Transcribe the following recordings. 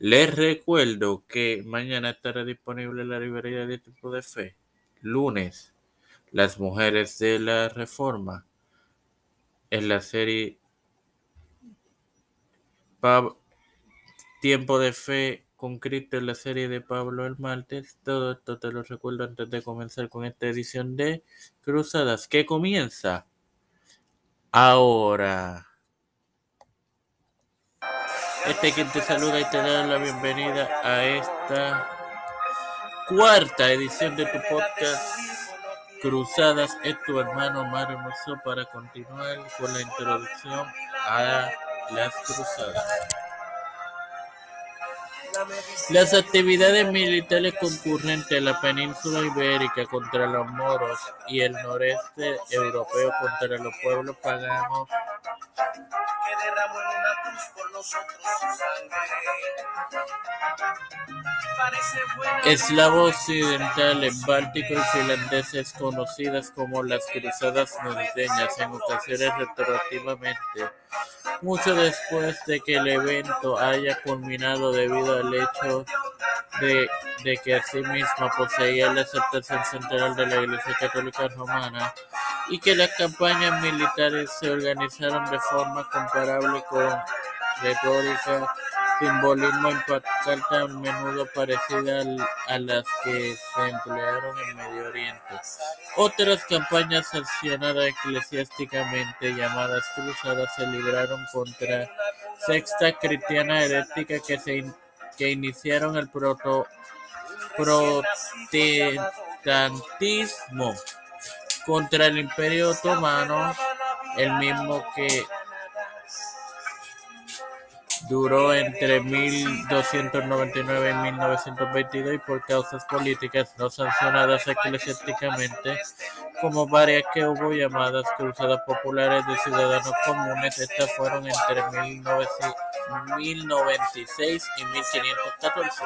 Les recuerdo que mañana estará disponible la librería de Tiempo de Fe. Lunes, Las Mujeres de la Reforma. En la serie Tiempo de Fe con Cristo en la serie de Pablo el martes. Todo esto te lo recuerdo antes de comenzar con esta edición de Cruzadas que comienza ahora. Este quien te saluda y te da la bienvenida a esta cuarta edición de tu podcast Cruzadas. Es tu hermano Mario Mosso para continuar con la introducción a las cruzadas. Las actividades militares concurrentes en la península ibérica contra los moros y el noreste europeo contra los pueblos paganos Eslavos occidentales, bálticos y finlandeses conocidas como las cruzadas norteñas en ocasiones retroactivamente. Mucho después de que el evento haya culminado debido al hecho de, de que asimismo poseía la aceptación central de la Iglesia Católica Romana y que las campañas militares se organizaron de forma comparable con retórica, simbolismo impactante a menudo parecida a las que se emplearon en Medio Oriente. Otras campañas sancionadas eclesiásticamente llamadas cruzadas se libraron contra sectas cristianas heréticas que, se que iniciaron el proto protestantismo contra el Imperio Otomano, el mismo que duró entre 1299 y 1922 y por causas políticas no sancionadas eclesiásticamente, como varias que hubo llamadas cruzadas populares de ciudadanos comunes, estas fueron entre 1096 y 1514.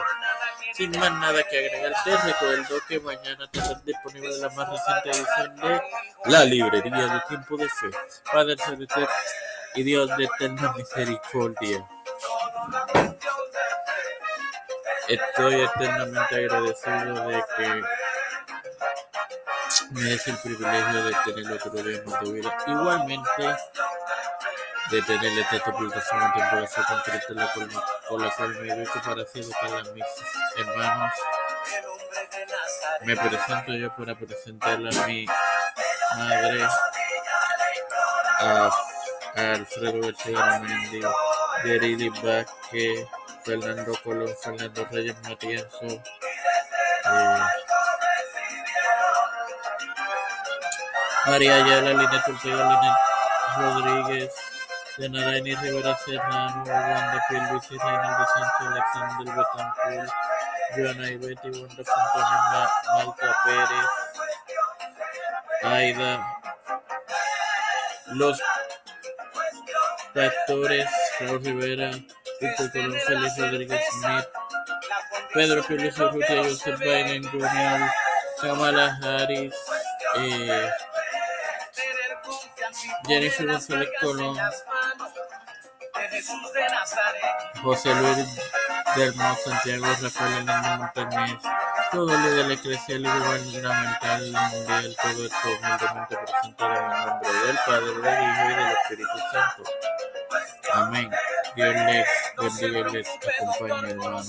Sin más nada que agregar, te recuerdo que mañana tendrás disponible la más reciente edición de La Librería de Tiempo de Fe. Padre Celestial y Dios de eterna misericordia. Estoy eternamente agradecido de que me des el privilegio de tener otro día más de vida. Igualmente, de tener esta publicación en tiempo de concreta la cual, con la cual me dedico para así educar a mis hermanos. Me presento yo para presentarle a mi madre, a, Alfredo García Mendy, Yeridi Vázquez, Fernando Colón, Fernando Reyes Matienzo, eh, María Ayala, Linet Ortega, Linet Rodríguez, Yanaraini Rivera Serrano, Wanda Luis y Reinaldo Sánchez, Alexander Betancourt, Joana Ivete, Wanda Fontaine, Malta Pérez, Aida, los actores, Raúl Rivera, Víctor Colón, Félix Rodríguez Smith, Pedro Pérez Urrutia, Joseph Biden Jr., Kamala Harris, eh, Jennifer González Colón, José Luis del Santiago, Rafael Hernández Montañez, todo líder eclesial y gubernamental mundial, todo esto humildemente presentado en el nombre del Padre, del Hijo y del Espíritu Santo. Amén. Dios les bendiga y les acompañe, hermano.